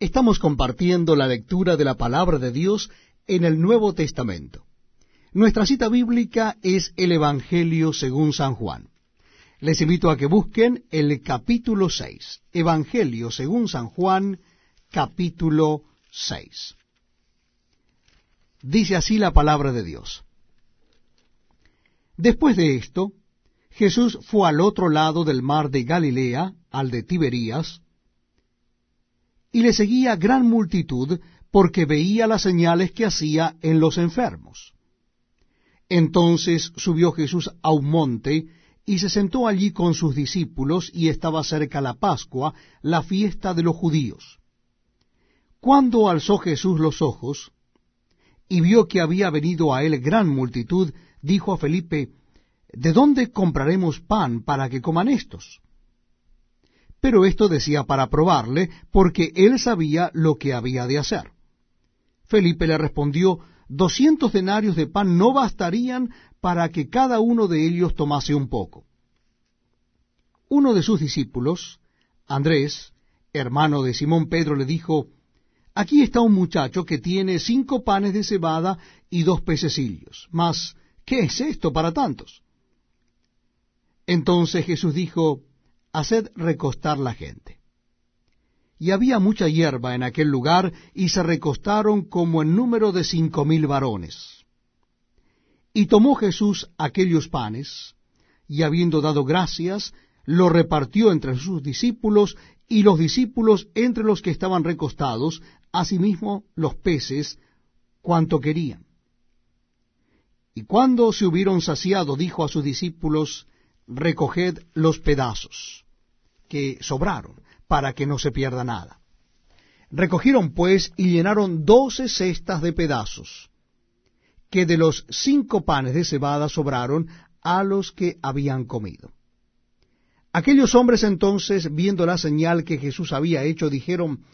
Estamos compartiendo la lectura de la palabra de Dios en el Nuevo Testamento. Nuestra cita bíblica es el Evangelio según San Juan. Les invito a que busquen el capítulo 6. Evangelio según San Juan, capítulo 6. Dice así la palabra de Dios. Después de esto, Jesús fue al otro lado del mar de Galilea, al de Tiberías, y le seguía gran multitud porque veía las señales que hacía en los enfermos. Entonces subió Jesús a un monte y se sentó allí con sus discípulos y estaba cerca la Pascua, la fiesta de los judíos. Cuando alzó Jesús los ojos y vio que había venido a él gran multitud, dijo a Felipe, ¿De dónde compraremos pan para que coman estos? Pero esto decía para probarle, porque él sabía lo que había de hacer. Felipe le respondió, doscientos denarios de pan no bastarían para que cada uno de ellos tomase un poco. Uno de sus discípulos, Andrés, hermano de Simón Pedro, le dijo, Aquí está un muchacho que tiene cinco panes de cebada y dos pececillos. Mas, ¿qué es esto para tantos? Entonces Jesús dijo, Haced recostar la gente y había mucha hierba en aquel lugar, y se recostaron como en número de cinco mil varones. Y tomó Jesús aquellos panes, y habiendo dado gracias, lo repartió entre sus discípulos, y los discípulos entre los que estaban recostados, asimismo los peces, cuanto querían. Y cuando se hubieron saciado, dijo a sus discípulos, recoged los pedazos que sobraron, para que no se pierda nada. Recogieron pues y llenaron doce cestas de pedazos, que de los cinco panes de cebada sobraron a los que habían comido. Aquellos hombres entonces, viendo la señal que Jesús había hecho, dijeron,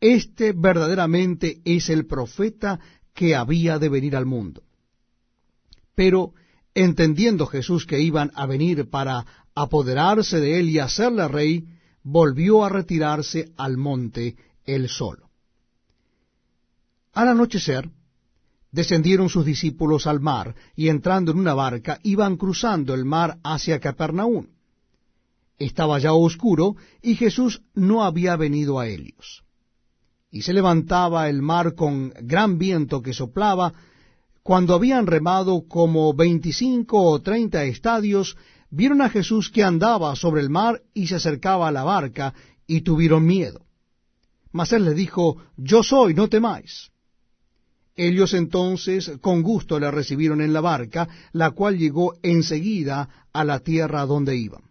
Este verdaderamente es el profeta que había de venir al mundo. Pero, entendiendo Jesús que iban a venir para apoderarse de él y hacerle rey, volvió a retirarse al monte él solo. Al anochecer, descendieron sus discípulos al mar, y entrando en una barca, iban cruzando el mar hacia Capernaum. Estaba ya oscuro, y Jesús no había venido a ellos. Y se levantaba el mar con gran viento que soplaba, cuando habían remado como veinticinco o treinta estadios, vieron a Jesús que andaba sobre el mar y se acercaba a la barca, y tuvieron miedo. Mas él les dijo, Yo soy, no temáis. Ellos entonces con gusto le recibieron en la barca, la cual llegó enseguida a la tierra donde iban.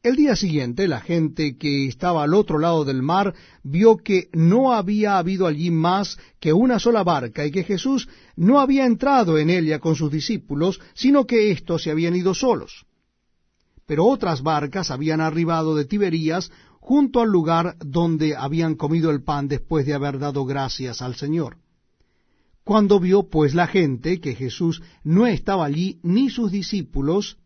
El día siguiente la gente que estaba al otro lado del mar vio que no había habido allí más que una sola barca y que Jesús no había entrado en ella con sus discípulos, sino que éstos se habían ido solos. Pero otras barcas habían arribado de Tiberías junto al lugar donde habían comido el pan después de haber dado gracias al Señor. Cuando vio pues la gente que Jesús no estaba allí ni sus discípulos,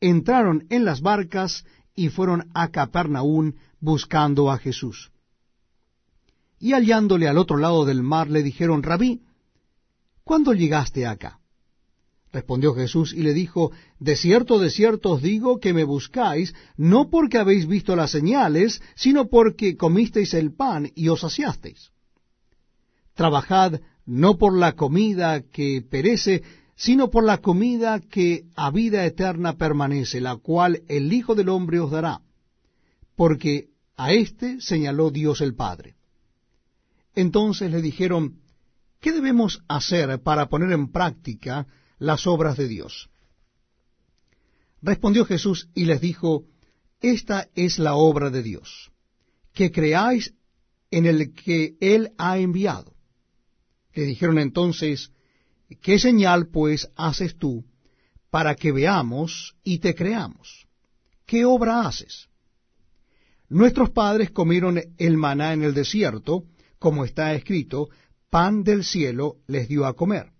entraron en las barcas y fueron a Capernaum buscando a Jesús. Y hallándole al otro lado del mar le dijeron, Rabí, ¿cuándo llegaste acá? Respondió Jesús y le dijo, De cierto, de cierto os digo que me buscáis, no porque habéis visto las señales, sino porque comisteis el pan y os saciasteis. Trabajad no por la comida que perece, sino por la comida que a vida eterna permanece, la cual el Hijo del Hombre os dará, porque a éste señaló Dios el Padre. Entonces le dijeron, ¿qué debemos hacer para poner en práctica las obras de Dios? Respondió Jesús y les dijo, Esta es la obra de Dios, que creáis en el que Él ha enviado. Le dijeron entonces, ¿Qué señal pues haces tú para que veamos y te creamos? ¿Qué obra haces? Nuestros padres comieron el maná en el desierto, como está escrito, pan del cielo les dio a comer.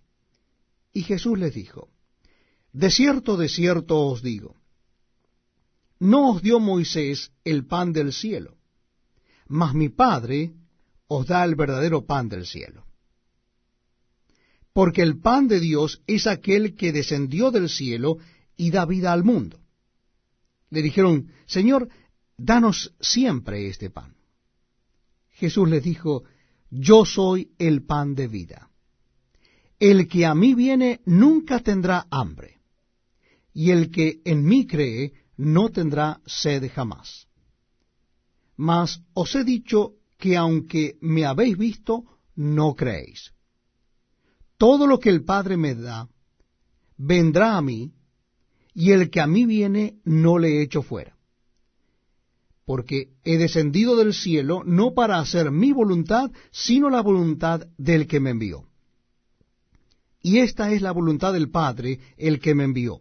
Y Jesús les dijo, De cierto, de cierto os digo, no os dio Moisés el pan del cielo, mas mi Padre os da el verdadero pan del cielo. Porque el pan de Dios es aquel que descendió del cielo y da vida al mundo. Le dijeron, Señor, danos siempre este pan. Jesús les dijo, Yo soy el pan de vida. El que a mí viene nunca tendrá hambre, y el que en mí cree no tendrá sed jamás. Mas os he dicho que aunque me habéis visto, no creéis. Todo lo que el Padre me da, vendrá a mí, y el que a mí viene, no le echo fuera. Porque he descendido del cielo no para hacer mi voluntad, sino la voluntad del que me envió. Y esta es la voluntad del Padre, el que me envió,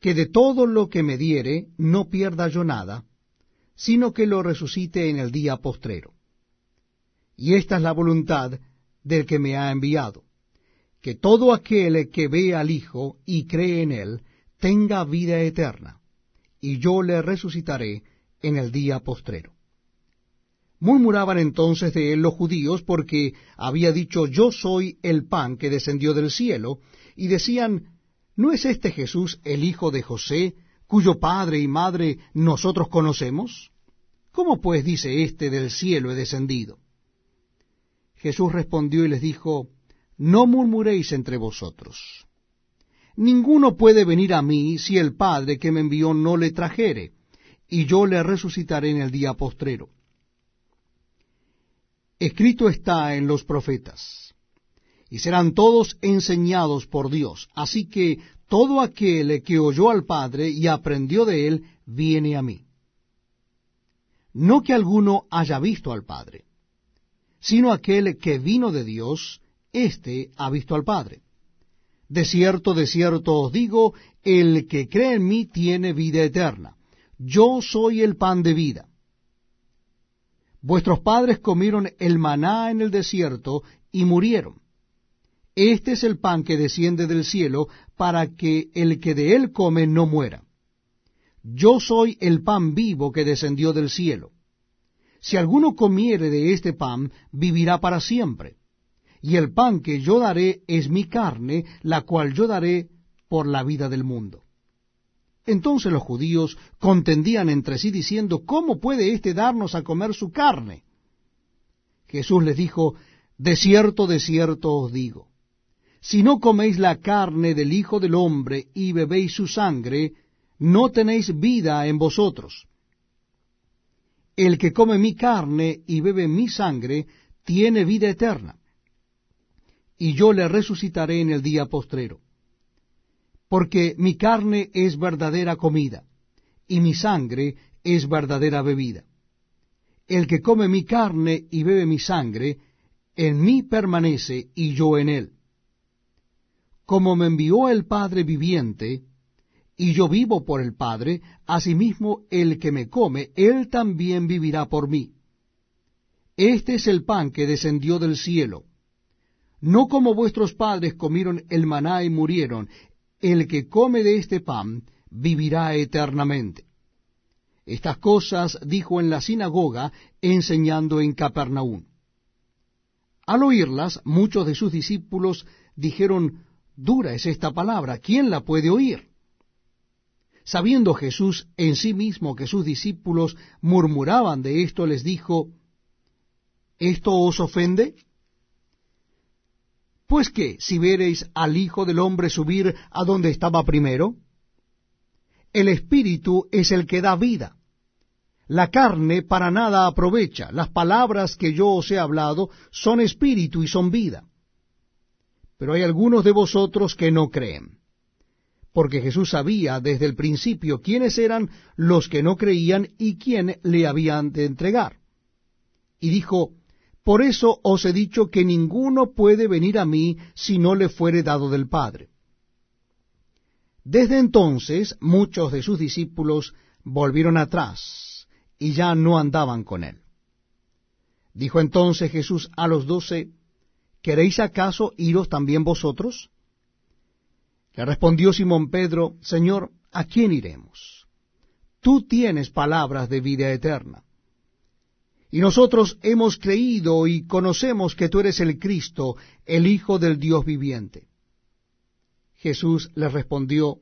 que de todo lo que me diere no pierda yo nada, sino que lo resucite en el día postrero. Y esta es la voluntad del que me ha enviado, que todo aquel que ve al Hijo y cree en él tenga vida eterna, y yo le resucitaré en el día postrero. Murmuraban entonces de él los judíos porque había dicho yo soy el pan que descendió del cielo, y decían, ¿no es este Jesús el hijo de José, cuyo padre y madre nosotros conocemos? ¿Cómo pues dice éste del cielo he descendido? Jesús respondió y les dijo, No murmuréis entre vosotros. Ninguno puede venir a mí si el Padre que me envió no le trajere, y yo le resucitaré en el día postrero. Escrito está en los profetas, y serán todos enseñados por Dios. Así que todo aquel que oyó al Padre y aprendió de él, viene a mí. No que alguno haya visto al Padre, sino aquel que vino de Dios, éste ha visto al Padre. De cierto, de cierto os digo, el que cree en mí tiene vida eterna. Yo soy el pan de vida. Vuestros padres comieron el maná en el desierto y murieron. Este es el pan que desciende del cielo para que el que de él come no muera. Yo soy el pan vivo que descendió del cielo. Si alguno comiere de este pan, vivirá para siempre. Y el pan que yo daré es mi carne, la cual yo daré por la vida del mundo. Entonces los judíos contendían entre sí diciendo, ¿cómo puede éste darnos a comer su carne? Jesús les dijo, De cierto, de cierto os digo, si no coméis la carne del Hijo del Hombre y bebéis su sangre, no tenéis vida en vosotros. El que come mi carne y bebe mi sangre, tiene vida eterna, y yo le resucitaré en el día postrero porque mi carne es verdadera comida, y mi sangre es verdadera bebida. El que come mi carne y bebe mi sangre, en mí permanece y yo en él. Como me envió el Padre viviente, y yo vivo por el Padre, asimismo el que me come, él también vivirá por mí. Este es el pan que descendió del cielo. No como vuestros padres comieron el maná y murieron, el que come de este pan vivirá eternamente. Estas cosas dijo en la sinagoga, enseñando en Capernaum. Al oírlas, muchos de sus discípulos dijeron, Dura es esta palabra, ¿quién la puede oír? Sabiendo Jesús en sí mismo que sus discípulos murmuraban de esto, les dijo, ¿Esto os ofende? Pues que, si veréis al Hijo del Hombre subir a donde estaba primero, el Espíritu es el que da vida. La carne para nada aprovecha. Las palabras que yo os he hablado son espíritu y son vida. Pero hay algunos de vosotros que no creen. Porque Jesús sabía desde el principio quiénes eran los que no creían y quién le habían de entregar. Y dijo, por eso os he dicho que ninguno puede venir a mí si no le fuere dado del Padre. Desde entonces muchos de sus discípulos volvieron atrás y ya no andaban con él. Dijo entonces Jesús a los doce, ¿queréis acaso iros también vosotros? Le respondió Simón Pedro, Señor, ¿a quién iremos? Tú tienes palabras de vida eterna Y nosotros hemos creído y conocemos que tú eres el Cristo, el Hijo del Dios viviente. Jesús les respondió,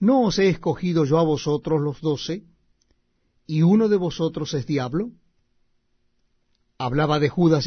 ¿No os he escogido yo a vosotros los doce? ¿Y uno de vosotros es diablo? Hablaba de Judas